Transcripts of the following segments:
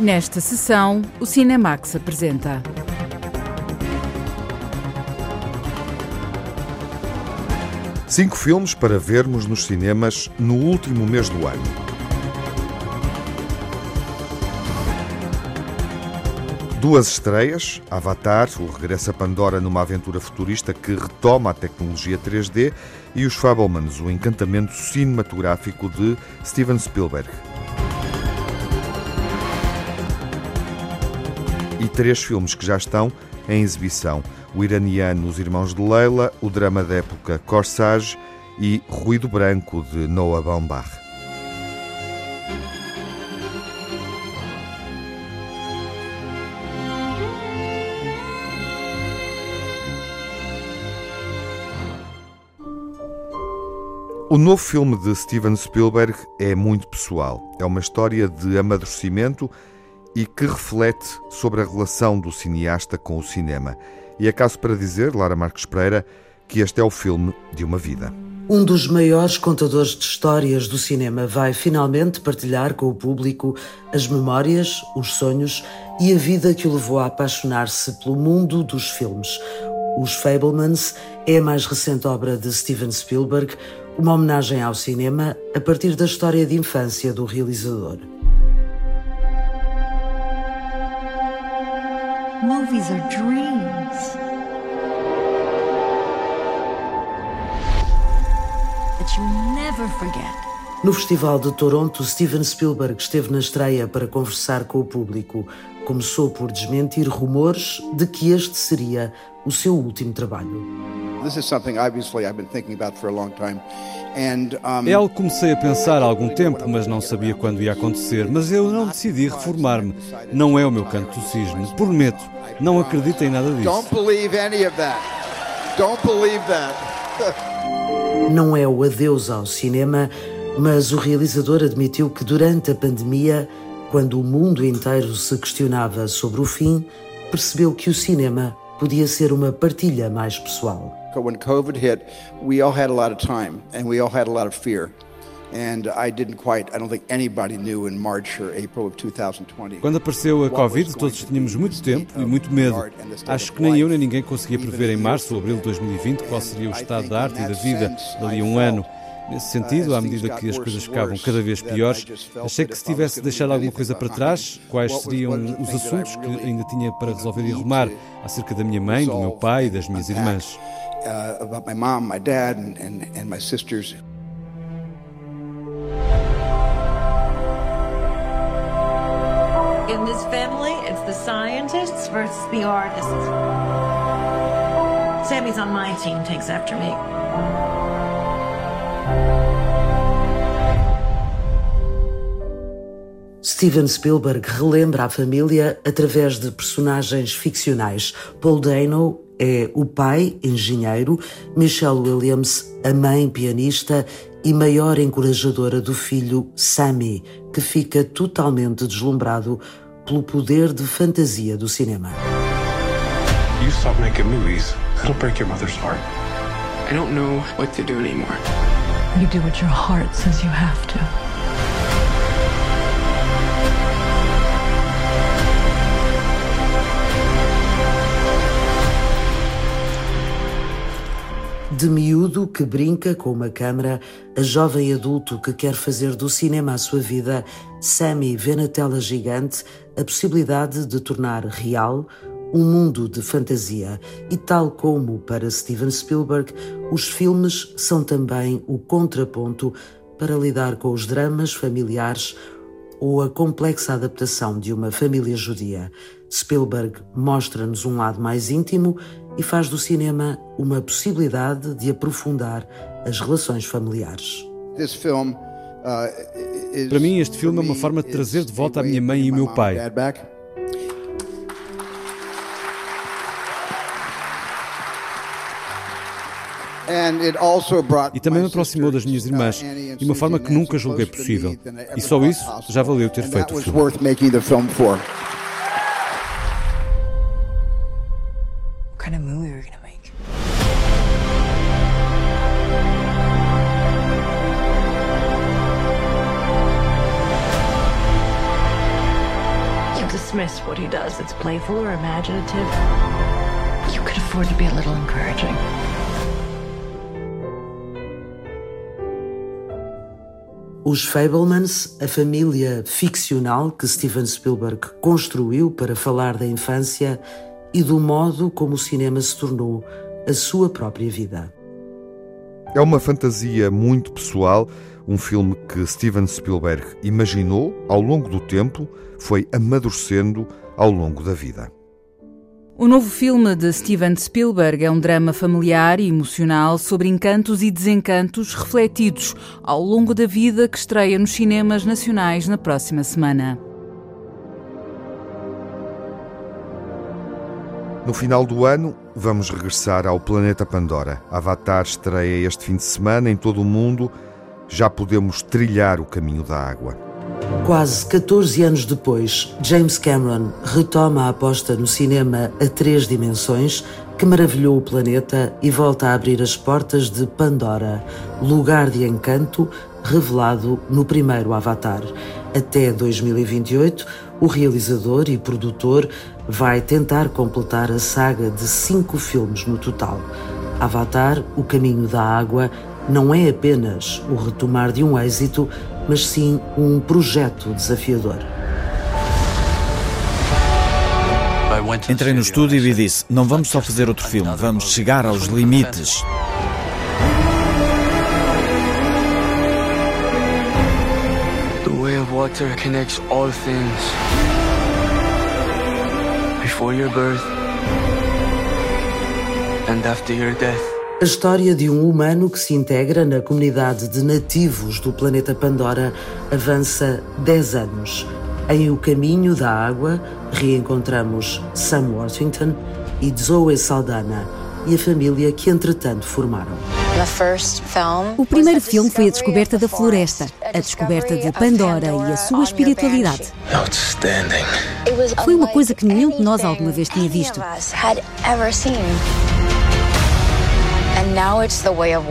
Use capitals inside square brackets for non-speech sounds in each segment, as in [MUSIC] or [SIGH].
Nesta sessão, o Cinemax apresenta. Cinco filmes para vermos nos cinemas no último mês do ano. Duas estreias, Avatar, o regresso a Pandora numa aventura futurista que retoma a tecnologia 3D e Os Fablemans, o encantamento cinematográfico de Steven Spielberg. E três filmes que já estão em exibição: o iraniano Os Irmãos de Leila, o drama da época Corsage e Ruído Branco de Noah Baumbach. O novo filme de Steven Spielberg é muito pessoal. É uma história de amadurecimento e que reflete sobre a relação do cineasta com o cinema. E é caso para dizer, Lara Marques Pereira, que este é o filme de uma vida. Um dos maiores contadores de histórias do cinema vai finalmente partilhar com o público as memórias, os sonhos e a vida que o levou a apaixonar-se pelo mundo dos filmes. Os Fablemans é a mais recente obra de Steven Spielberg, uma homenagem ao cinema a partir da história de infância do realizador. Movies are dreams that you never forget. No Festival de Toronto, Steven Spielberg esteve na estreia para conversar com o público. Começou por desmentir rumores de que este seria o seu último trabalho. É algo que comecei a pensar há algum tempo, mas não sabia quando ia acontecer. Mas eu não decidi reformar-me. Não é o meu canto do cisne. Prometo, não acredito em nada disso. [LAUGHS] Não é o adeus ao cinema, mas o realizador admitiu que durante a pandemia, quando o mundo inteiro se questionava sobre o fim, percebeu que o cinema podia ser uma partilha mais pessoal. When COVID hit, we all had a lot of time and we all had a lot of fear. Quando apareceu a Covid, todos tínhamos muito tempo e muito medo. Acho que nem eu nem ninguém conseguia prever em março ou abril de 2020 qual seria o estado da arte e da vida dali a um ano. Nesse sentido, à medida que as coisas ficavam cada vez piores, achei que se tivesse deixado alguma coisa para trás, quais seriam os assuntos que ainda tinha para resolver e arrumar acerca da minha mãe, do meu pai e das minhas irmãs. In this family, it's the scientists versus the artists. Sammy's on my team, takes after me. Steven Spielberg relembra a família através de personagens ficcionais. Paul Dano é o pai, engenheiro, Michelle Williams, a mãe pianista e maior encorajadora do filho, Sammy, que fica totalmente deslumbrado pelo poder de fantasia do cinema. You stop making movies, it'll break your mother's heart. I don't know what to do anymore. You do what your heart says you have to. De miúdo que brinca com uma câmara, a jovem adulto que quer fazer do cinema a sua vida, Sammy vê na tela gigante a possibilidade de tornar real um mundo de fantasia. E tal como para Steven Spielberg, os filmes são também o contraponto para lidar com os dramas familiares ou a complexa adaptação de uma família judia. Spielberg mostra-nos um lado mais íntimo e faz do cinema uma possibilidade de aprofundar as relações familiares. Uh, Para mim, este filme é uma forma de trazer de volta a minha mãe e o meu pai. E também me aproximou das minhas irmãs, de uma forma que nunca julguei possível. E só isso já valeu ter feito o filme. Kind of movie we're gonna make. dismiss what he does that's playful or imaginative. You could afford to be a little encouraging. Os Fablemans, a família ficcional que Steven Spielberg construiu para falar da infância e do modo como o cinema se tornou a sua própria vida. É uma fantasia muito pessoal, um filme que Steven Spielberg imaginou ao longo do tempo, foi amadurecendo ao longo da vida. O novo filme de Steven Spielberg é um drama familiar e emocional sobre encantos e desencantos refletidos ao longo da vida que estreia nos cinemas nacionais na próxima semana. No final do ano, vamos regressar ao planeta Pandora. Avatar estreia este fim de semana em todo o mundo. Já podemos trilhar o caminho da água. Quase 14 anos depois, James Cameron retoma a aposta no cinema a três dimensões que maravilhou o planeta e volta a abrir as portas de Pandora, lugar de encanto revelado no primeiro Avatar. Até 2028, o realizador e produtor vai tentar completar a saga de cinco filmes no total. Avatar, O Caminho da Água, não é apenas o retomar de um êxito, mas sim um projeto desafiador. Entrei no estúdio e disse: não vamos só fazer outro filme, vamos chegar aos limites. The way of water connects all things. Before your birth and after your death. A história de um humano que se integra na comunidade de nativos do planeta Pandora avança 10 anos. Em O Caminho da Água, reencontramos Sam Worthington e Zoe Saldana e a família que entretanto formaram. O primeiro filme foi a descoberta da floresta, a descoberta de Pandora e a sua espiritualidade. Foi uma coisa que nenhum de nós alguma vez tinha visto.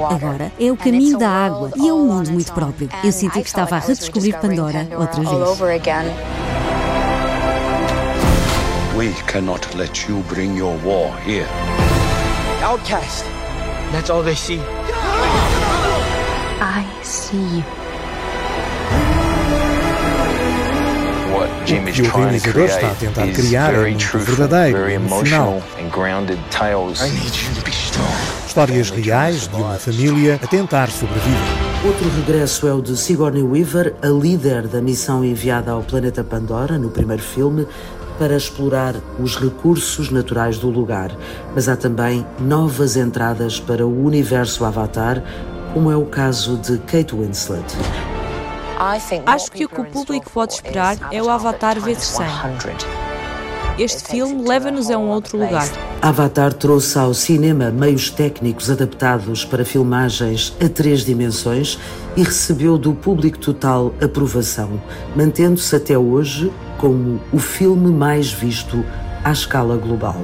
Agora é o caminho da água e é um mundo muito próprio. Eu senti que estava a redescobrir Pandora outra vez. We cannot let you bring your war here. Outcast. That's all they see. I see you. O que o realizador está a tentar criar é muito verdadeiro, emocional. Histórias reais de uma família a tentar sobreviver. Outro regresso é o de Sigourney Weaver, a líder da missão enviada ao planeta Pandora no primeiro filme, para explorar os recursos naturais do lugar. Mas há também novas entradas para o universo Avatar, como é o caso de Kate Winslet. Acho que o que o público pode esperar é o Avatar vezes 100. Este filme leva-nos a um outro lugar. Avatar trouxe ao cinema meios técnicos adaptados para filmagens a três dimensões e recebeu do público total aprovação, mantendo-se até hoje como o filme mais visto à escala global.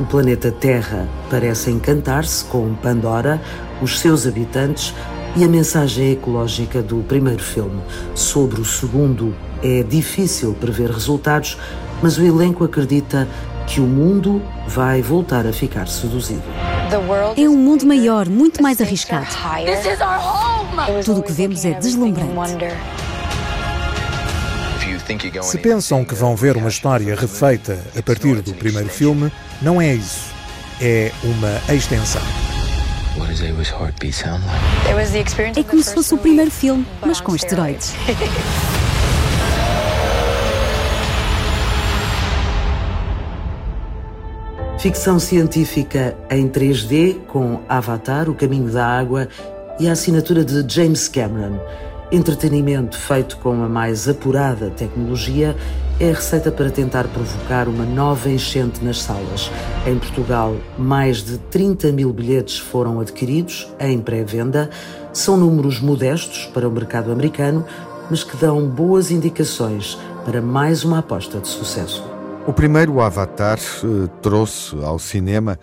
O planeta Terra parece encantar-se com Pandora, os seus habitantes e a mensagem ecológica do primeiro filme. Sobre o segundo, é difícil prever resultados, mas o elenco acredita que o mundo vai voltar a ficar seduzido. É um mundo maior, muito mais arriscado. Tudo o que vemos é deslumbrante. Se pensam que vão ver uma história refeita a partir do primeiro filme, não é isso. É uma extensão. É como se fosse o primeiro filme, mas com esteroides. [LAUGHS] Ficção científica em 3D com Avatar, O Caminho da Água e a assinatura de James Cameron. Entretenimento feito com a mais apurada tecnologia é a receita para tentar provocar uma nova enchente nas salas. Em Portugal, mais de 30 mil bilhetes foram adquiridos em pré-venda. São números modestos para o mercado americano, mas que dão boas indicações para mais uma aposta de sucesso. O primeiro Avatar eh, trouxe ao cinema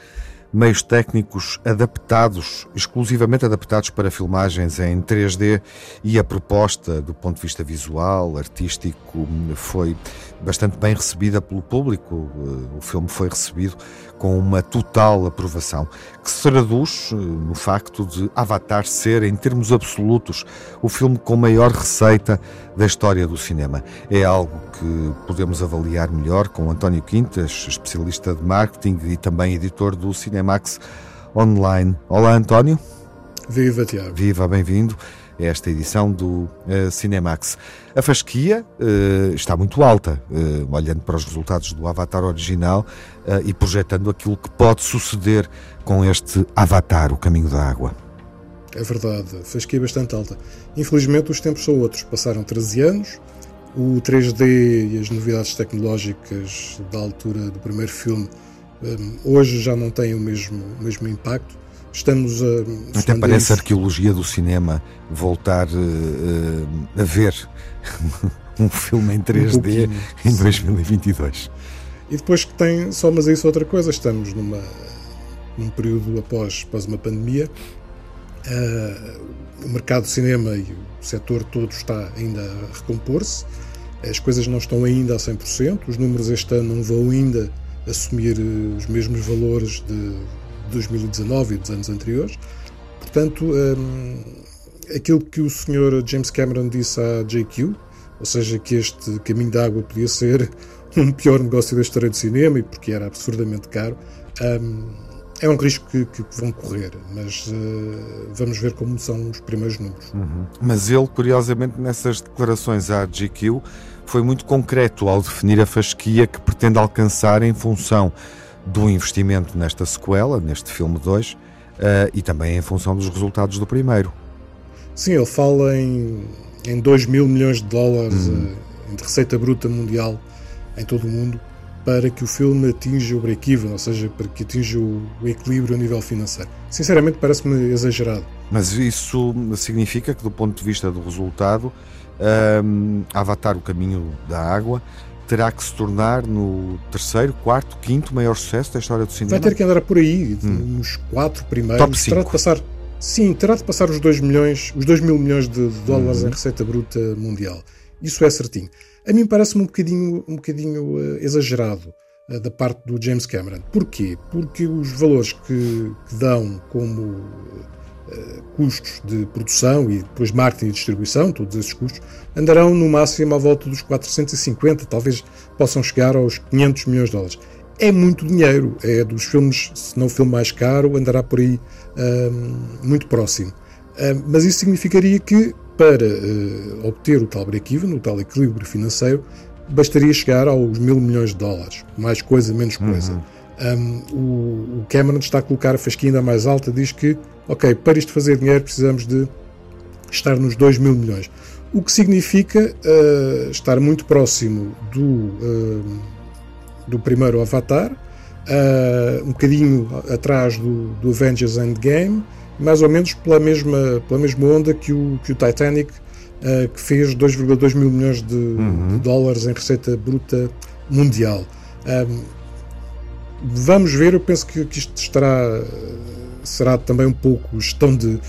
meios técnicos adaptados, exclusivamente adaptados para filmagens em 3D e a proposta do ponto de vista visual, artístico, foi bastante bem recebida pelo público. O filme foi recebido com uma total aprovação, que se traduz eh, no facto de Avatar ser, em termos absolutos, o filme com maior receita da história do cinema. É algo que podemos avaliar melhor com António Quintas, especialista de marketing e também editor do Cinemax Online. Olá, António. Viva, Tiago. Viva, bem-vindo esta edição do uh, Cinemax. A fasquia uh, está muito alta, uh, olhando para os resultados do Avatar original e projetando aquilo que pode suceder com este Avatar, o caminho da água. É verdade, a fasquia é bastante alta. Infelizmente, os tempos são outros. Passaram 13 anos, o 3D e as novidades tecnológicas da altura do primeiro filme hoje já não têm o mesmo, o mesmo impacto. Estamos a. Até parece a arqueologia do cinema voltar uh, a ver [LAUGHS] um filme em 3D um em 2022. E depois que tem, só mas isso outra coisa, estamos numa, num período após, após uma pandemia, uh, o mercado do cinema e o setor todo está ainda a recompor-se, as coisas não estão ainda a 100%, os números este ano não vão ainda assumir os mesmos valores de 2019 e dos anos anteriores. Portanto, um, aquilo que o Sr. James Cameron disse à JQ, ou seja, que este caminho de água podia ser [LAUGHS] um pior negócio da história do cinema e porque era absurdamente caro, um, é um risco que, que vão correr, mas uh, vamos ver como são os primeiros números. Uhum. Mas ele, curiosamente, nessas declarações à GQ, foi muito concreto ao definir a fasquia que pretende alcançar em função do investimento nesta sequela, neste filme 2, uh, eh, e também em função dos resultados do primeiro. Sim, ele fala em, em 2 mil milhões de dólares uhum. uh, de receita bruta mundial em todo o mundo para que o filme atinja o break-even, ou seja, para que atinja o, o equilíbrio a nível financeiro. Sinceramente, parece-me exagerado. Mas isso significa que, do ponto de vista do resultado, um, ehm, Avatar, o caminho da água, terá que se tornar no terceiro, quarto, quinto maior sucesso da história do cinema? Vai ter que andar por aí, hum. nos quatro primeiros. Top cinco. Terá de passar, sim, terá de passar os 2 milhões, os 2 mil milhões de, dólares hum. em receita bruta mundial. Isso é certinho. A mim parece-me um bocadinho, um bocadinho uh, exagerado uh, da parte do James Cameron. Porquê? Porque os valores que, que dão como custos de produção e depois marketing e distribuição, todos esses custos, andarão no máximo à volta dos 450, talvez possam chegar aos 500 milhões de dólares. É muito dinheiro, é dos filmes, se não o filme mais caro, andará por aí um, muito próximo. Um, mas isso significaria que, para uh, obter o tal break-even, o tal equilíbrio financeiro, bastaria chegar aos mil milhões de dólares. Mais coisa, menos coisa. Uhum. Um, o, Cameron está a colocar a fasquinha ainda mais alta, diz que, ok, para isto fazer dinheiro precisamos de estar nos 2 mil milhões. O que significa uh, estar muito próximo do, uh, do primeiro Avatar, uh, um bocadinho atrás do, do Avengers Endgame, mais ou menos pela mesma, pela mesma onda que o, que o Titanic, que fez 2,2 mil milhões de, uhum. de, dólares em receita bruta mundial. Um, vamos ver, eu penso que, que isto estará, será também um pouco gestão de,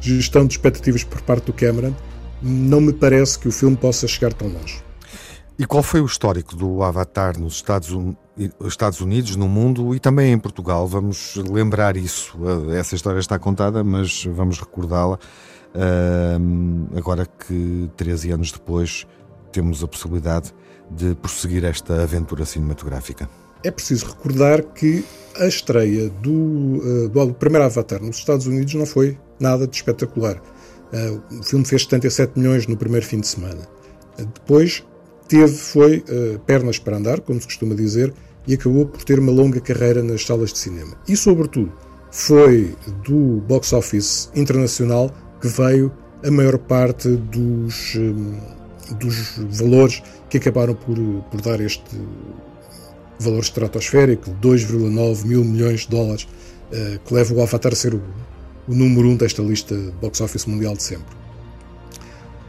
gestão de expectativas por parte do Cameron. Não me parece que o filme possa chegar tão longe. E qual foi o histórico do Avatar nos Estados, Estados Unidos, no mundo e também em Portugal? Vamos lembrar isso. Essa história está contada, mas vamos recordá-la. Uh, agora que 13 anos depois temos a possibilidade de prosseguir esta aventura cinematográfica é preciso recordar que a estreia do, uh, do primeiro Avatar nos Estados Unidos não foi nada de espetacular. Uh, o filme fez 77 milhões no primeiro fim de semana. Uh, depois teve, foi pernas para andar, como se costuma dizer, e acabou por ter uma longa carreira nas salas de cinema. E, sobretudo, foi do box office internacional que veio a maior parte dos, dos valores que acabaram por, por dar este valor estratosférico de 2,9 mil milhões de dólares, eh, que leva o Avatar a ser o, o número um desta lista de box office mundial de sempre.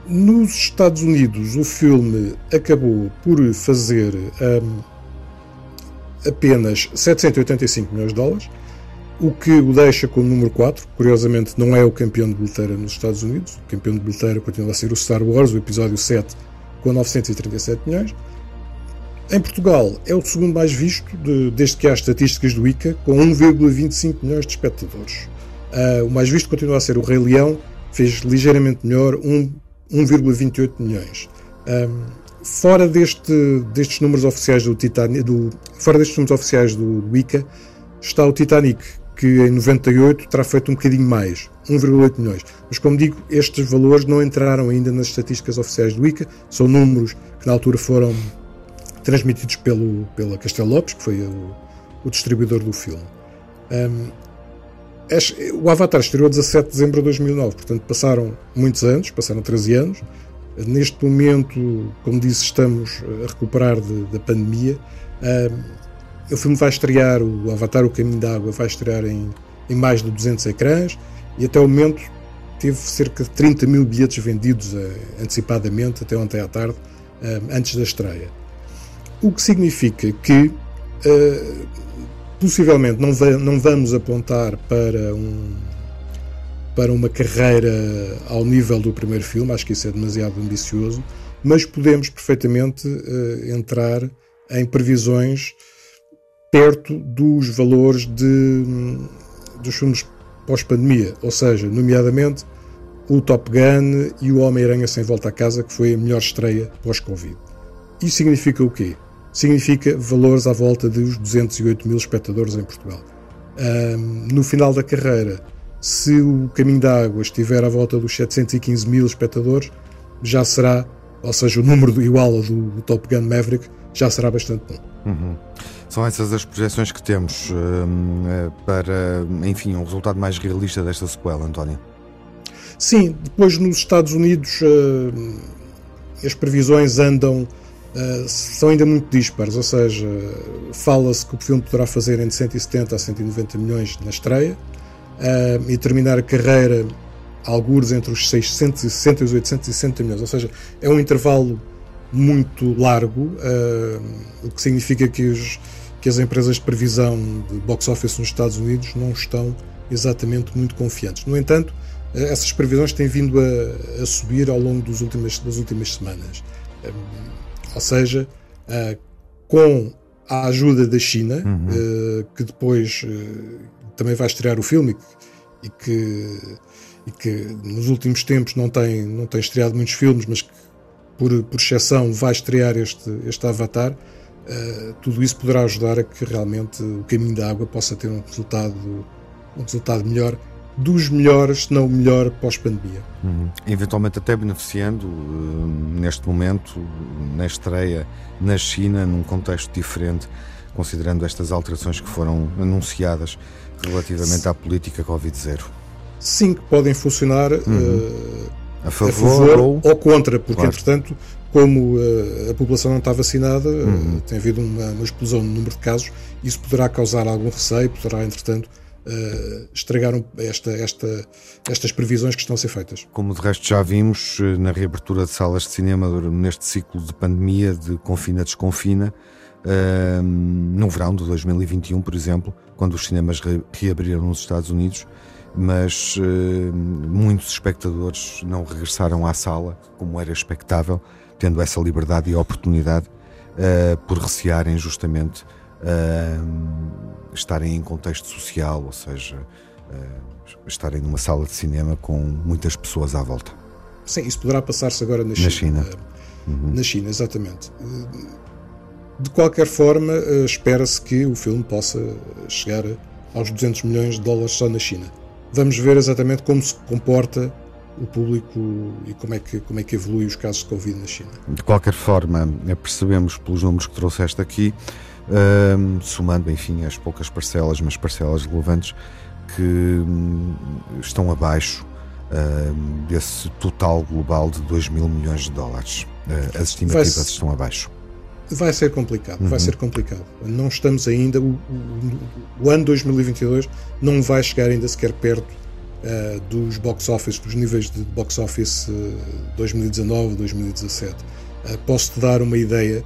Nos Estados Unidos, o filme acabou por fazer um, apenas 785 milhões de dólares, o que o deixa como número 4. Curiosamente, não é o campeão de bilheteira nos Estados Unidos. O campeão de bilheteira continua a ser o Star Wars, o episódio 7, com 937 milhões. Em Portugal, é o segundo mais visto de, desde que há estatísticas do ICA, com 1,25 milhões de espectadores. Uh, o mais visto continua a ser o Rei Leão, fez ligeiramente melhor, 1,28 milhões. Um, fora deste, destes números oficiais do Titanic, do, fora destes números oficiais do, do ICA, está o Titanic, que em 98 terá feito um bocadinho mais, 1,8 milhões. Mas como digo, estes valores não entraram ainda nas estatísticas oficiais do ICA, são números que na altura foram transmitidos pelo, pela Castelo Lopes, que foi o, o distribuidor do filme. Um, o Avatar estreou 17 de dezembro de 2009, portanto passaram muitos anos, passaram 13 anos. Neste momento, como disse, estamos a recuperar de, da pandemia. Um, o filme vai estrear, o Avatar, o Caminho da Água, vai estrear em, em mais de 200 ecrãs e até o momento teve cerca de 30 mil bilhetes vendidos uh, antecipadamente, até ontem à tarde, uh, antes da estreia. O que significa que uh, possivelmente não, não vamos apontar para um para uma carreira ao nível do primeiro filme, acho que isso é demasiado ambicioso, mas podemos perfeitamente uh, entrar em previsões perto dos valores de, dos filmes pós-pandemia, ou seja, nomeadamente o Top Gun e o Homem-Aranha Sem Volta a Casa, que foi a melhor estreia pós-Covid. Isso significa o quê? Significa valores à volta dos 208 mil espectadores em Portugal. Um, no final da carreira, se o Caminho da Água estiver à volta dos 715 mil espectadores, já será, ou seja, o número igual ao do, do Top Gun Maverick, já será bastante bom. Uhum. São essas as projeções que temos uh, para, enfim, um resultado mais realista desta sequela, António? Sim, depois nos Estados Unidos uh, as previsões andam uh, são ainda muito dispares, ou seja, fala-se que o filme poderá fazer entre 170 a 190 milhões na estreia uh, e terminar a carreira alguns entre os 660 e os 860 milhões, ou seja, é um intervalo muito largo, uh, o que significa que, os, que as empresas de previsão de box office nos Estados Unidos não estão exatamente muito confiantes. No entanto, essas previsões têm vindo a, a subir ao longo dos últimas, das últimas semanas. Ou seja, uh, com a ajuda da China, uhum. uh, que depois uh, também vai estrear o filme e que, e que nos últimos tempos não tem, não tem estreado muitos filmes, mas que por, por exceção vai estrear este, este Avatar, tudo isso poderá ajudar a que realmente o caminho da água possa ter um resultado, um resultado melhor dos melhores, se não o melhor pós-pandemia. Uhum. Eventualmente até beneficiando uh, neste momento, na estreia na China, num contexto diferente, considerando estas alterações que foram anunciadas relativamente à política Covid-0. Sim, que podem funcionar uhum. uh, a, favor, a favor ou... ou... contra, porque claro. entretanto, como uh, a população não está vacinada, uhum. tem havido uma, uma explosão no número de casos, isso poderá causar algum receio, poderá entretanto uh, estragaram esta, esta, estas previsões que estão a ser feitas. Como de resto já vimos eh, na reabertura de salas de cinema neste ciclo de pandemia, de confina-desconfina, uh, no verão de 2021, por exemplo, quando os cinemas re reabriram nos Estados Unidos, mas uh, muitos espectadores não regressaram à sala, como era expectável, tendo essa liberdade e oportunidade, uh, por recearem justamente uh, estarem em contexto social, ou seja, uh, estarem numa sala de cinema com muitas pessoas à volta. Sim, isso poderá passar-se agora na China. Na China. Uhum. Na China, exatamente. De qualquer forma, espera-se que o filme possa chegar aos 200 milhões de dólares só na China. Vamos ver exatamente como se comporta o público e como é que, como é que evolui os casos de Covid na China. De qualquer forma, percebemos pelos números que trouxeste aqui somando, enfim, as poucas parcelas, mas parcelas relevantes que um, estão abaixo uh, desse total global de 2 mil milhões de dólares. Uh, as estimativas vai, estão abaixo. Vai ser complicado, uhum. vai ser complicado. Não estamos ainda, o, o, o, ano 2022 não vai chegar ainda sequer perto uh, dos box office, dos níveis de box office 2019, 2017. Posso-te dar uma ideia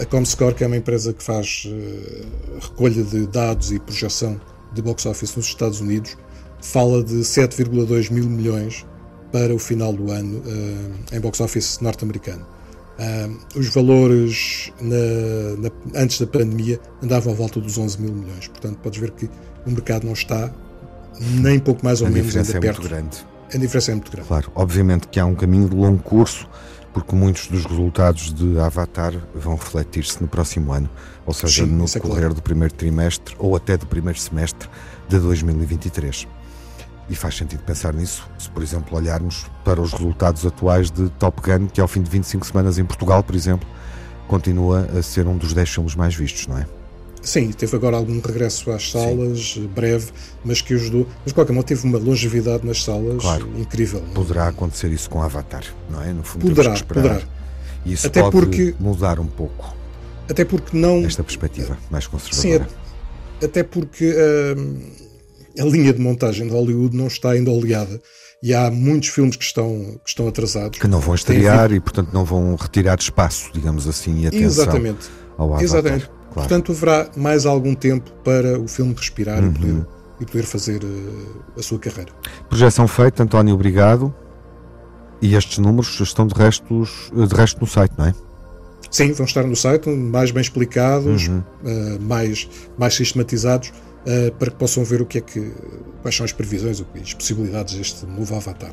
a Comscore, que é uma empresa que faz uh, recolha de dados e projeção de box office nos Estados Unidos fala de 7,2 mil milhões para o final do ano uh, em box office norte-americano. Os valores na, na, antes da pandemia andavam à volta dos 11 mil milhões. Portanto, podes ver que o mercado não está nem pouco mais ou a menos ainda é perto. Muito grande. A diferença é muito grande. Claro, obviamente que há um caminho de longo curso, porque muitos dos resultados de Avatar vão refletir-se no próximo ano, ou seja, Sim, no decorrer é claro. do primeiro trimestre ou até do primeiro semestre de 2023. E faz sentido pensar nisso, se por exemplo olharmos para os resultados atuais de Top Gun, que ao fim de 25 semanas em Portugal, por exemplo, continua a ser um dos 10 filmes mais vistos, não é? Sim, teve agora algum regresso às salas, Sim. breve, mas que ajudou. Mas de qualquer modo teve uma longevidade nas salas claro, incrível. Poderá acontecer isso com Avatar, não é? No fundo, poderá, poderá. E isso Até pode porque, mudar um pouco. Até porque não. Esta perspectiva mais conservadora. Sim, até porque. Uh, a linha de montagem de Hollywood não está ainda oleada e há muitos filmes que estão, que estão atrasados. Que não vão estrear e, portanto, não vão retirar espaço, digamos assim, e atenção Exatamente. ao Avatar. Exatamente. Claro. Portanto, haverá mais algum tempo para o filme respirar uhum. e, poder, e poder fazer uh, a sua carreira. Projeção feita, António, obrigado. E estes números estão de, restos, de resto no site, não é? Sim, vão estar no site, mais bem explicados, uhum. uh, mais, mais sistematizados para que possam ver o que é que, quais são as previsões, as possibilidades deste novo avatar.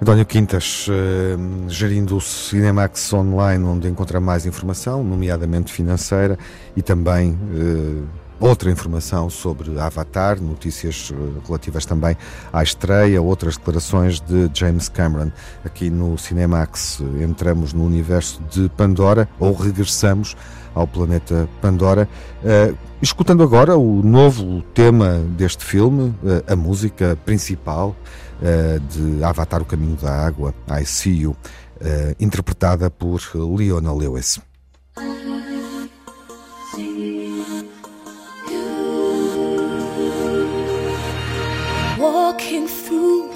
António Quintas, uh, gerindo o Cinemax Online, onde encontra mais informação, nomeadamente financeira, e também uh, outra informação sobre Avatar, notícias relativas também à estreia, outras declarações de James Cameron. Aqui no Cinemax entramos no universo de Pandora, ou regressamos ao planeta Pandora. Uh, escutando agora o novo tema deste filme, uh, a música principal uh, de Avatar O Caminho da Água, I See You, interpretada por Leona Lewis.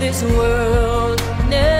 This world never.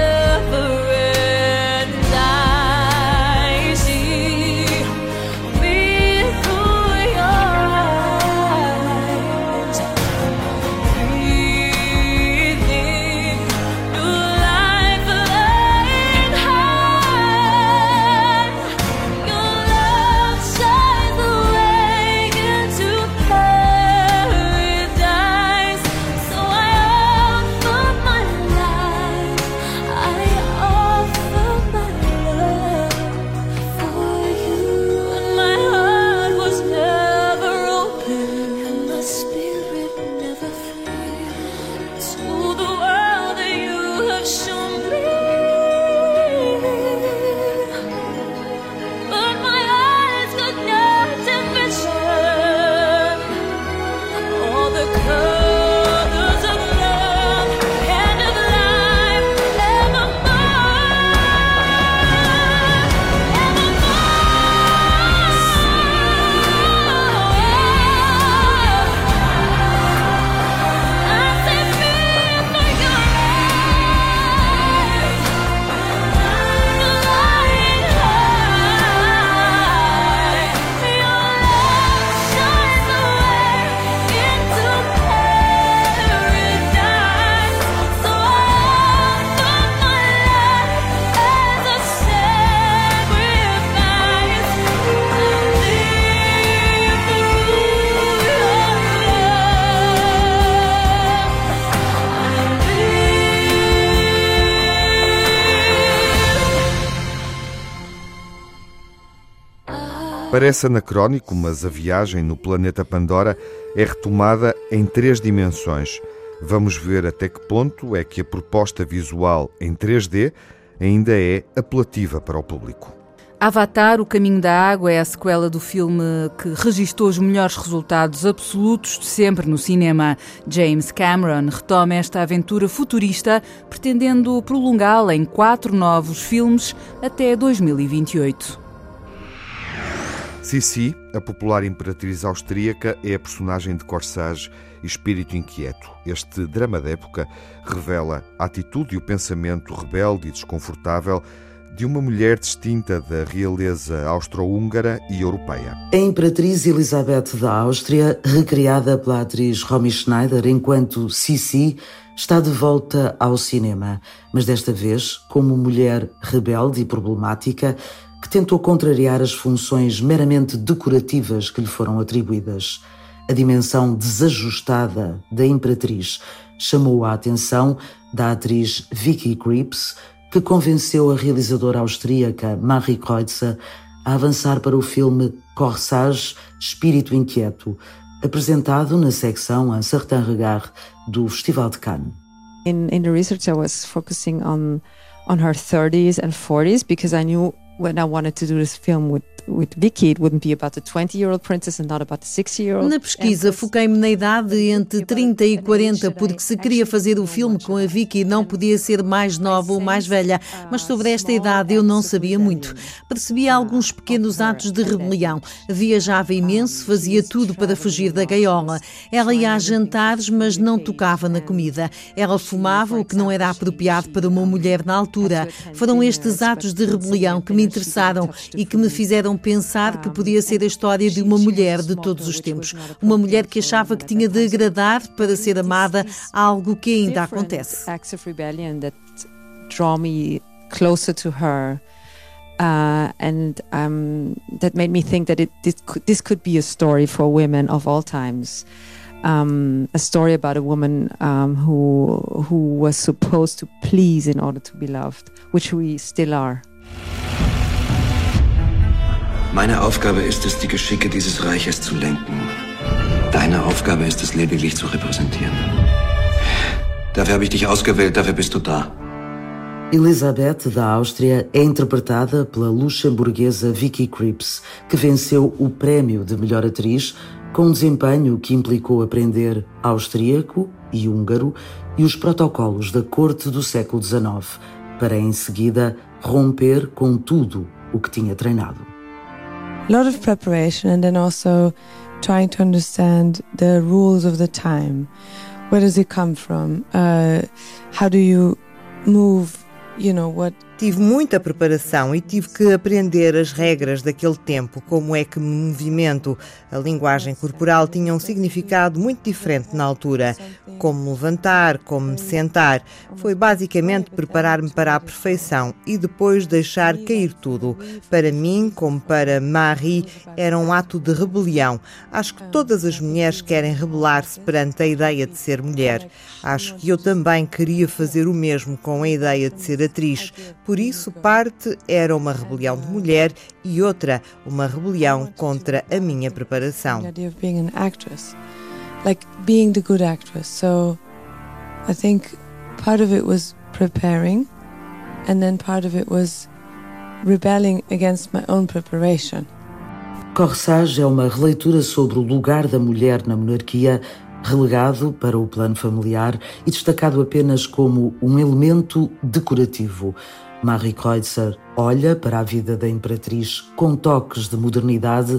Parece anacrónico, mas a viagem no planeta Pandora é retomada em três dimensões. Vamos ver até que ponto é que a proposta visual em 3D ainda é apelativa para o público. Avatar, O Caminho da Água, é a sequela do filme que registou os melhores resultados absolutos de sempre no cinema. James Cameron retoma esta aventura futurista, pretendendo prolongá-la em quatro novos filmes até 2028. Sissi, a popular imperatriz austríaca, é a personagem de Corsage e Espírito Inquieto. Este drama da época revela a atitude e o pensamento rebelde e desconfortável de uma mulher distinta da realeza austro-húngara e europeia. A Imperatriz Elizabeth da Áustria, recriada pela atriz Romy Schneider enquanto Sissi, está de volta ao cinema, mas desta vez como mulher rebelde e problemática que tentou contrariar as funções meramente decorativas que lhe foram atribuídas. A dimensão desajustada da Imperatriz chamou a atenção da atriz Vicky Krieps, que convenceu a realizadora austríaca Marie Kreutzer a avançar para o filme Corsage Espírito Inquieto, apresentado na secção Un Certain Regard do Festival de Cannes. In, in the research I was focusing on on her 30s and 40s because I knew when I wanted to do this film with with Vicky, it wouldn't be about the 20-year-old princess and not about the 60-year-old. Na pesquisa foquei-me na idade entre 30 e 40, porque se queria fazer o filme com a Vicky não podia ser mais nova ou mais velha, mas sobre esta idade eu não sabia muito. Percebia alguns pequenos atos de rebelião. Viajava imenso, fazia tudo para fugir da gaiola. Ela ia a jantares, mas não tocava na comida. Ela fumava, o que não era apropriado para uma mulher na altura. Foram estes atos de rebelião que me interessaram e que me fizeram pensar que podia ser a história de uma mulher de todos os tempos. Uma mulher que achava que tinha de agradar para ser amada, algo que ainda acontece. closer to her. Uh, and um, that made me think that it, this, could, this could be a story for women of all times. Um, a story about a woman um, who who was supposed to please in order to be loved, which we still are. Meine Aufgabe ist es, die Geschicke dieses Reiches zu lenken. Deine Aufgabe ist es lediglich zu repräsentieren. Dafür habe ich dich ausgewählt, dafür bist du da. Elizabeth da Áustria é interpretada pela luxemburguesa Vicky Krieps, que venceu o prémio de melhor atriz com um desempenho que implicou aprender austríaco e húngaro e os protocolos da corte do século XIX, para em seguida romper com tudo o que tinha treinado. A lot of preparation and then also trying to understand the rules of the time. Where does it come from? Uh, how do you move? You know what Tive muita preparação e tive que aprender as regras daquele tempo, como é que movimento, a linguagem corporal tinha um significado muito diferente na altura. Como levantar, como me sentar. Foi basicamente preparar-me para a perfeição e depois deixar cair tudo. Para mim, como para Marie, era um ato de rebelião. Acho que todas as mulheres querem rebelar-se perante a ideia de ser mulher. Acho que eu também queria fazer o mesmo com a ideia de ser atriz. Por isso, parte era uma rebelião de mulher e outra uma rebelião contra a minha preparação. Like being the good actress. So I think part of it was preparing and then part of it was rebelling against my own preparation. Corsage é uma releitura sobre o lugar da mulher na monarquia relegado para o plano familiar e destacado apenas como um elemento decorativo. Marie Kreutzer olha para a vida da imperatriz com toques de modernidade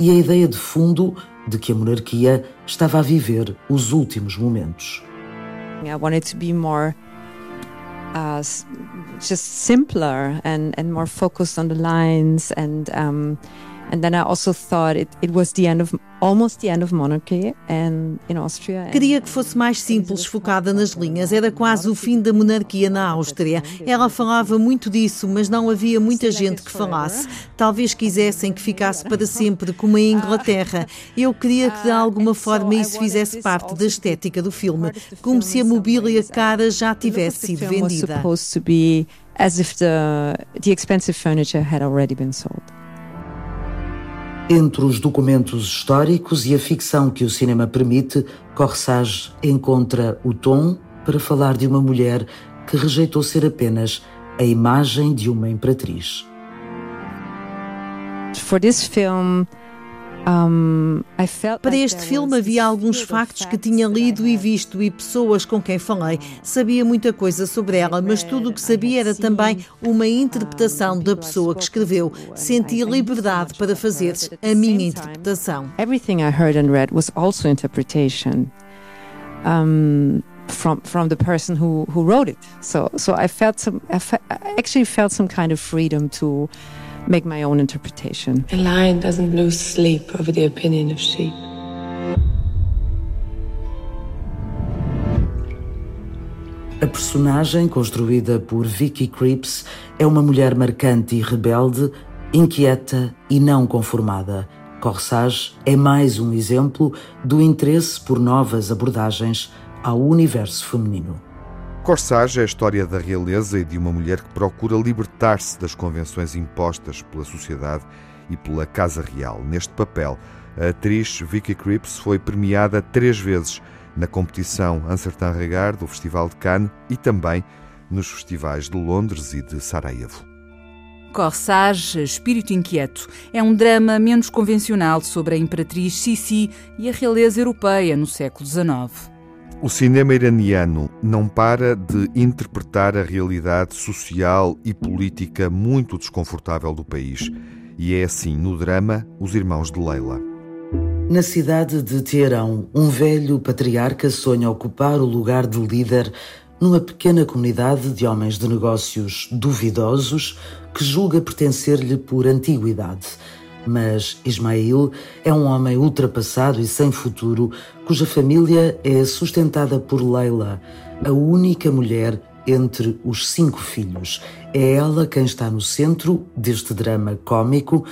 e a ideia de fundo de que a monarquia estava a viver os últimos momentos. I wanted to be more uh, just simpler and, and more focused on the lines and um, And then I also thought it, it was the end of almost the end of monarchy and in Austria. Queria que fosse mais simples, focada nas linhas. Era quase o fim da monarquia na Áustria. Ela falava muito disso, mas não havia muita gente que falasse. Talvez quisessem que ficasse para sempre, como em Inglaterra. Eu queria que de alguma forma isso fizesse parte da estética do filme, como se a mobília cara já tivesse sido vendida. As if the, the expensive furniture had already been sold. Entre os documentos históricos e a ficção que o cinema permite, Corsage encontra o tom para falar de uma mulher que rejeitou ser apenas a imagem de uma imperatriz. For this film, para este filme havia alguns factos que tinha lido e visto e pessoas com quem falei. Sabia muita coisa sobre ela, mas tudo o que sabia era também uma interpretação da pessoa que escreveu. Senti liberdade para fazer a minha interpretação. Everything I heard and read was also interpretation. Um, from from the person who who wrote it. So so I felt some I, fe actually felt some kind of freedom to make my own interpretation. A lion doesn't lose sleep over the opinion of sheep. A personagem, construída por Vicky Creeps, é uma mulher marcante e rebelde, inquieta e não conformada. Corsage é mais um exemplo do interesse por novas abordagens ao universo feminino. Corsage é a história da realeza e de uma mulher que procura libertar-se das convenções impostas pela sociedade e pela Casa Real. Neste papel, a atriz Vicky Cripps foi premiada três vezes na competição Uncertain Regard do Festival de Cannes e também nos festivais de Londres e de Sarajevo. Corsage, Espírito Inquieto, é um drama menos convencional sobre a imperatriz Sissi e a realeza europeia no século XIX. O cinema iraniano não para de interpretar a realidade social e política muito desconfortável do país. E é assim, no drama, Os Irmãos de Leila. Na cidade de Teherão, um velho patriarca sonha ocupar o lugar de líder numa pequena comunidade de homens de negócios duvidosos que julga pertencer-lhe por antiguidade. Mas Ismail é um homem ultrapassado e sem futuro, cuja família é sustentada por Leila, a única mulher entre os cinco filhos. É ela quem está no centro deste drama cômico,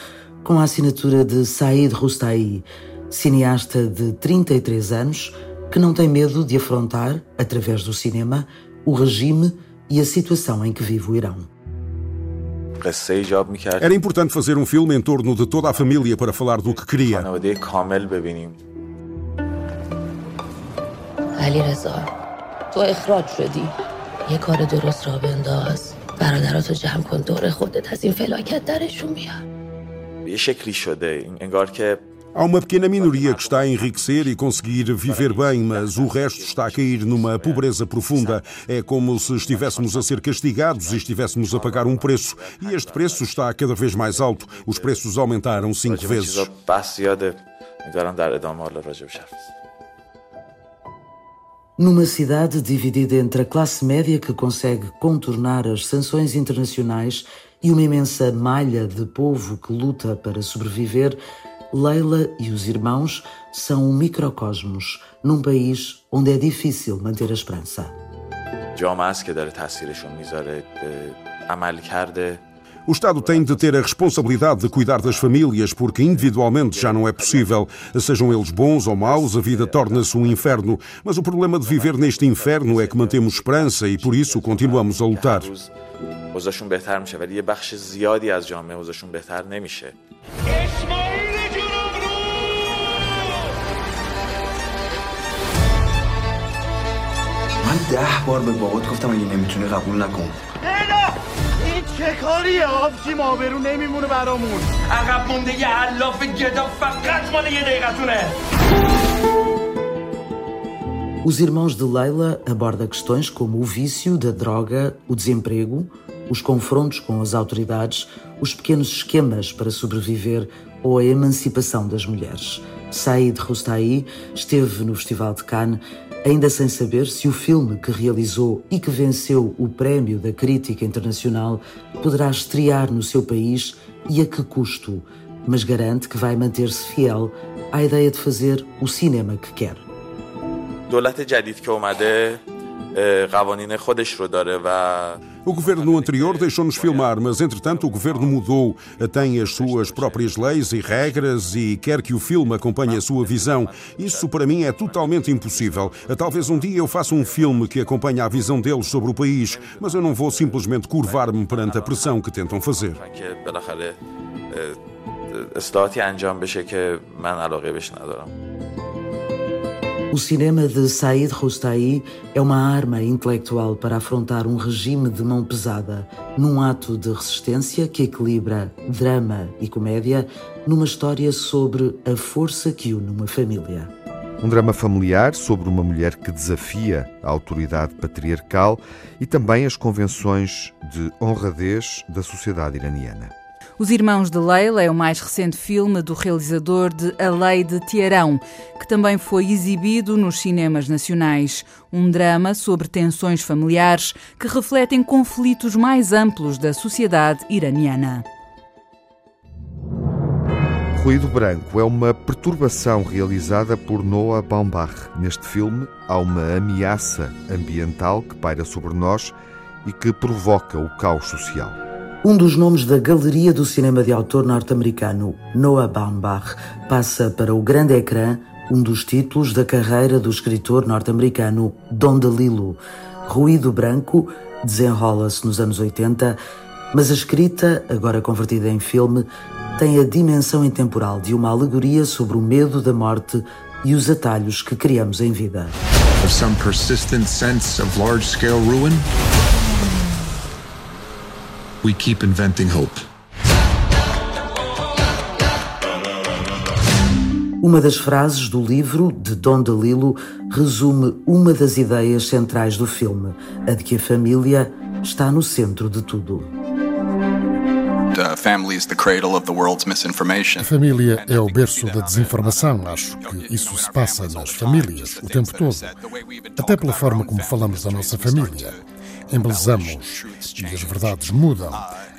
com a assinatura de Said Rustai, cineasta de 33 anos, que não tem medo de afrontar, através do cinema, o regime e a situação em que vive o Irão. Era importante fazer um filme em torno de toda a família para falar do que queria. علی رضا تو اخراج شدی. یه کار درست را بنداز. برادراتو جمع کن. دور خودت از این فلاکت درشون بیار. یه شکلی شده. انگار که Há uma pequena minoria que está a enriquecer e conseguir viver bem, mas o resto está a cair numa pobreza profunda. É como se estivéssemos a ser castigados e estivéssemos a pagar um preço. E este preço está cada vez mais alto. Os preços aumentaram cinco vezes. Numa cidade dividida entre a classe média que consegue contornar as sanções internacionais e uma imensa malha de povo que luta para sobreviver, Leila e os irmãos são um microcosmos num país onde é difícil manter a esperança. O Estado tem de ter a responsabilidade de cuidar das famílias, porque individualmente já não é possível. Sejam eles bons ou maus, a vida torna-se um inferno. Mas o problema de viver neste inferno é que mantemos esperança e por isso continuamos a lutar. من ده بار به بابات گفتم اگه نمیتونه قبول نکن این چه کاریه آبجیم آبرو نمیمونه برامون عقب مونده یه علاف گدا فقط مال یه دقیقتونه Os irmãos de Leila aborda questões como o vício da droga, o desemprego, os confrontos com as autoridades, os pequenos esquemas para sobreviver ou a emancipação das mulheres. Said Rustai esteve no Festival de Cannes ainda sem saber se o filme que realizou e que venceu o prémio da crítica internacional poderá estrear no seu país e a que custo, mas garante que vai manter-se fiel à ideia de fazer o cinema que quer. دولت جدید که اومده قوانین خودش رو داره و o governo anterior deixou-nos filmar, mas entretanto o governo mudou, tem as suas próprias leis e regras e quer que o filme acompanhe a sua visão. Isso para mim é totalmente impossível. Talvez um dia eu faça um filme que acompanhe a visão deles sobre o país, mas eu não vou simplesmente curvar-me perante a pressão que tentam fazer. اصلاحاتی انجام بشه که من علاقه بهش ندارم o cinema de Said Roustahi é uma arma intelectual para afrontar um regime de mão pesada, num ato de resistência que equilibra drama e comédia numa história sobre a força que une uma família. Um drama familiar sobre uma mulher que desafia a autoridade patriarcal e também as convenções de honradez da sociedade iraniana. Os Irmãos de Leila é o mais recente filme do realizador de A Lei de Tiarão, que também foi exibido nos cinemas nacionais. Um drama sobre tensões familiares que refletem conflitos mais amplos da sociedade iraniana. Ruído Branco é uma perturbação realizada por Noah Baumbach. Neste filme, há uma ameaça ambiental que paira sobre nós e que provoca o caos social. Um dos nomes da galeria do cinema de autor norte-americano, Noah Baumbach, passa para o grande ecrã um dos títulos da carreira do escritor norte-americano Don DeLillo. Ruído Branco desenrola-se nos anos 80, mas a escrita, agora convertida em filme, tem a dimensão intemporal de uma alegoria sobre o medo da morte e os atalhos que criamos em vida. Of some persistent sense of large-scale ruin? We keep inventing hope. Uma das frases do livro de Don DeLillo resume uma das ideias centrais do filme, a de que a família está no centro de tudo. A família é o berço da desinformação. Acho que isso se passa nas famílias o tempo todo. Até pela forma como falamos da nossa família embelezamos e as verdades mudam.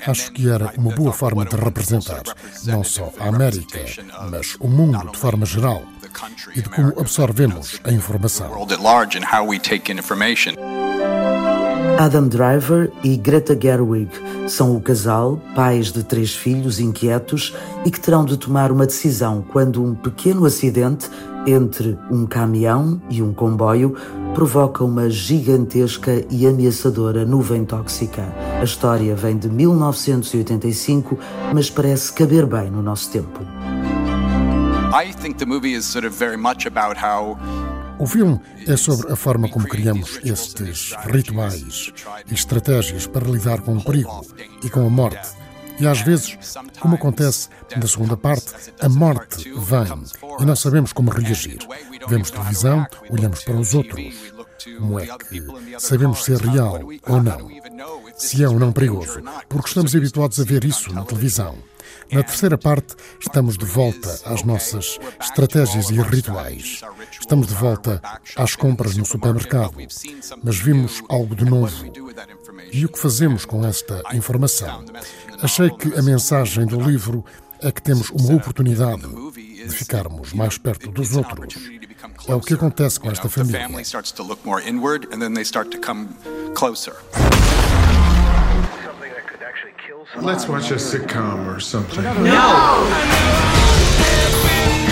Acho que era uma boa forma de representar não só a América, mas o mundo de forma geral e de como absorvemos a informação. Adam Driver e Greta Gerwig são o casal, pais de três filhos inquietos e que terão de tomar uma decisão quando um pequeno acidente entre um caminhão e um comboio provoca uma gigantesca e ameaçadora nuvem tóxica. A história vem de 1985, mas parece caber bem no nosso tempo. O filme é sobre a forma como criamos estes rituais e estratégias para lidar com o perigo e com a morte e às vezes, como acontece na segunda parte, a morte vem e não sabemos como reagir. Vemos televisão, olhamos para os outros. Como é que sabemos se é real ou não? Se é ou não perigoso, porque estamos habituados a ver isso na televisão. Na terceira parte, estamos de volta às nossas estratégias e rituais. Estamos de volta às compras no supermercado, mas vimos algo de novo. E o que fazemos com esta informação? Achei que a mensagem do livro é que temos uma oportunidade de ficarmos mais perto dos outros. É o que acontece com esta família. Let's watch a sitcom or something. No!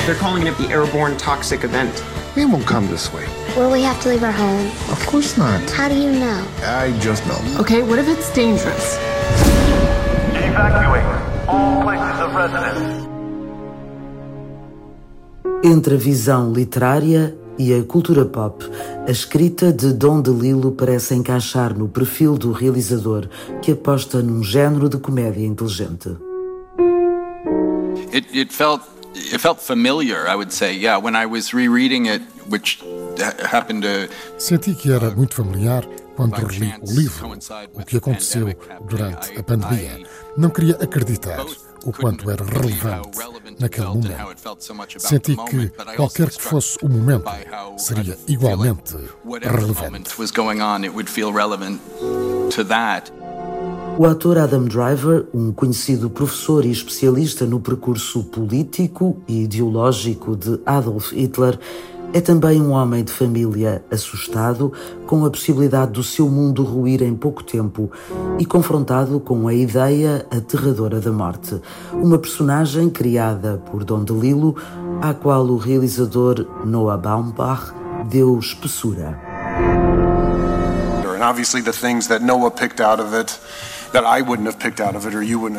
They're calling it the airborne toxic event. We won't come this way. Will we have to leave our home? Of course not. How do you know? I just know. Okay, what if it's dangerous? Entre a visão literária e a cultura pop, a escrita de Dom DeLillo parece encaixar no perfil do realizador que aposta num género de comédia inteligente. It, it felt it felt familiar, I would say. Yeah, when I was rereading it, which happened to Senti que era muito familiar quando reli o livro, o que aconteceu durante a pandemia. Não queria acreditar o quanto era relevante naquele momento. Senti que, qualquer que fosse o momento, seria igualmente relevante. O ator Adam Driver, um conhecido professor e especialista no percurso político e ideológico de Adolf Hitler, é também um homem de família assustado com a possibilidade do seu mundo ruir em pouco tempo e confrontado com a ideia aterradora da morte. Uma personagem criada por Don DeLillo, à qual o realizador Noah Baumbach deu espessura. And obviously the things that Noah picked out of it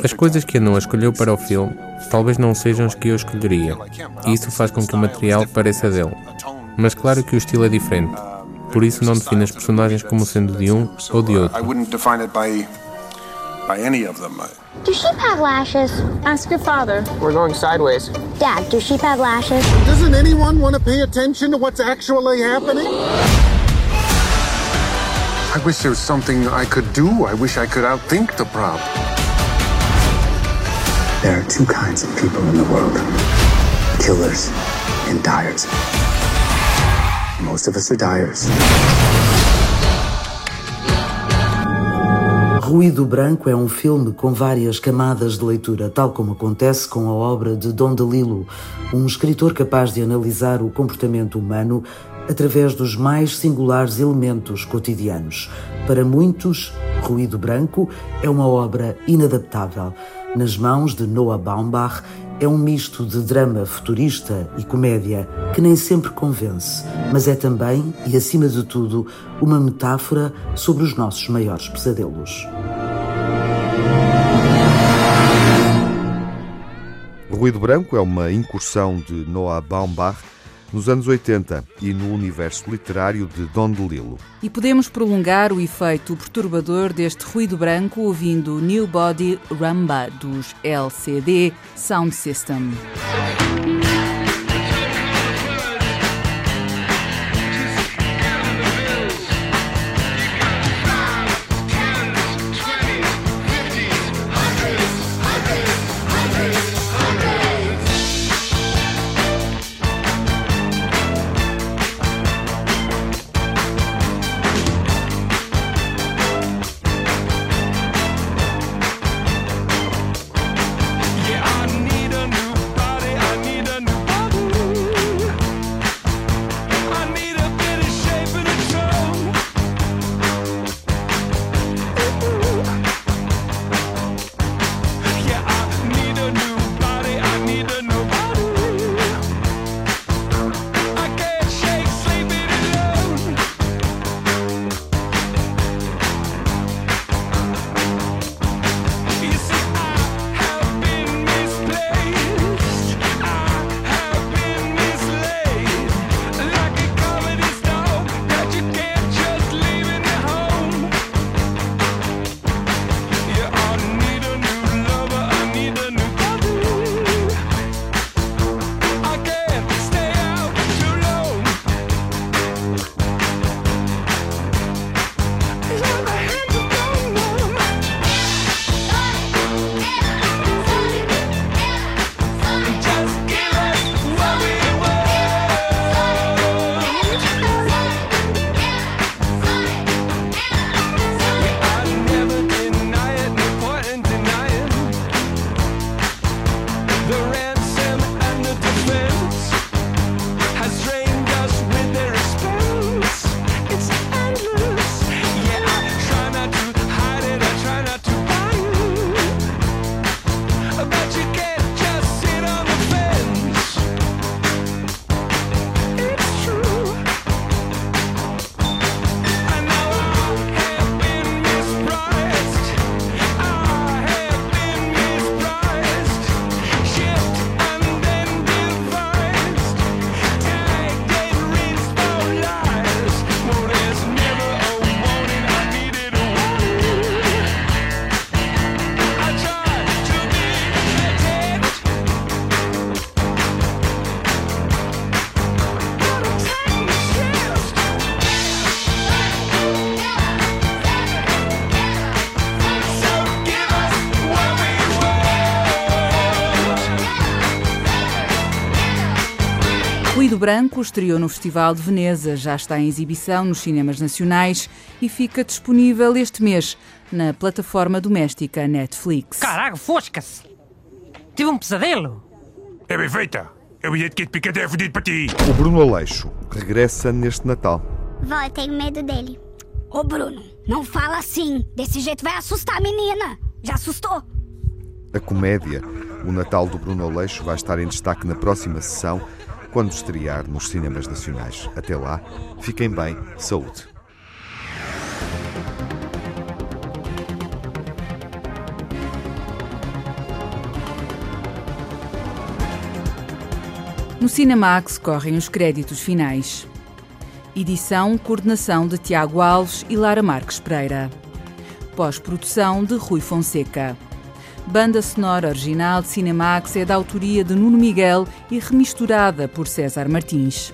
As coisas que a não escolheu para o filme talvez não sejam as que eu escolheria, e isso faz com que o material pareça dele. Mas claro que o estilo é diferente, por isso não define as personagens como sendo de um ou de outro. Do sheep have lashes? Ask your father. We're going sideways. Dad, do sheep have lashes? Doesn't anyone want to pay attention to what's actually happening? I wish there was something I could do. I wish I could outthink the problem. There are two kinds of people in the world killers and dyers. Most of us are dyers. Ruído Branco é um filme com várias camadas de leitura, tal como acontece com a obra de Don DeLillo, um escritor capaz de analisar o comportamento humano através dos mais singulares elementos cotidianos. Para muitos, Ruído Branco é uma obra inadaptável. Nas mãos de Noah Baumbach, é um misto de drama futurista e comédia que nem sempre convence, mas é também, e acima de tudo, uma metáfora sobre os nossos maiores pesadelos. Ruído Branco é uma incursão de Noah Baumbach nos anos 80 e no universo literário de Don DeLillo. E podemos prolongar o efeito perturbador deste ruído branco ouvindo New Body Rumba dos LCD Sound System. Branco estreou no Festival de Veneza, já está em exibição nos cinemas nacionais e fica disponível este mês na plataforma doméstica Netflix. Caraca, fosca-se! Tive um pesadelo! É bem feita! É o bilhete que pica até fodido para ti! O Bruno Aleixo regressa neste Natal. Vó, eu tenho medo dele. Ô Bruno, não fala assim! Desse jeito vai assustar a menina! Já assustou? A comédia, O Natal do Bruno Aleixo, vai estar em destaque na próxima sessão quando estrear nos cinemas nacionais. Até lá, fiquem bem, saúde. No Cinemax correm os créditos finais. Edição, coordenação de Tiago Alves e Lara Marques Pereira. Pós-produção de Rui Fonseca. Banda sonora original de Cinemax é da autoria de Nuno Miguel e remisturada por César Martins.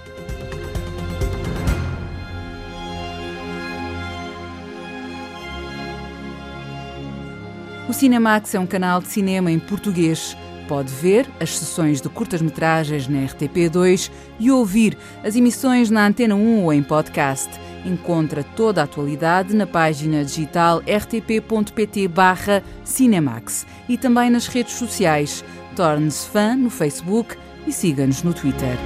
O Cinemax é um canal de cinema em português. Pode ver as sessões de curtas-metragens na RTP2 e ouvir as emissões na Antena 1 ou em podcast. Encontra toda a atualidade na página digital rtp.pt Cinemax e também nas redes sociais. Torne-se fã no Facebook e siga-nos no Twitter.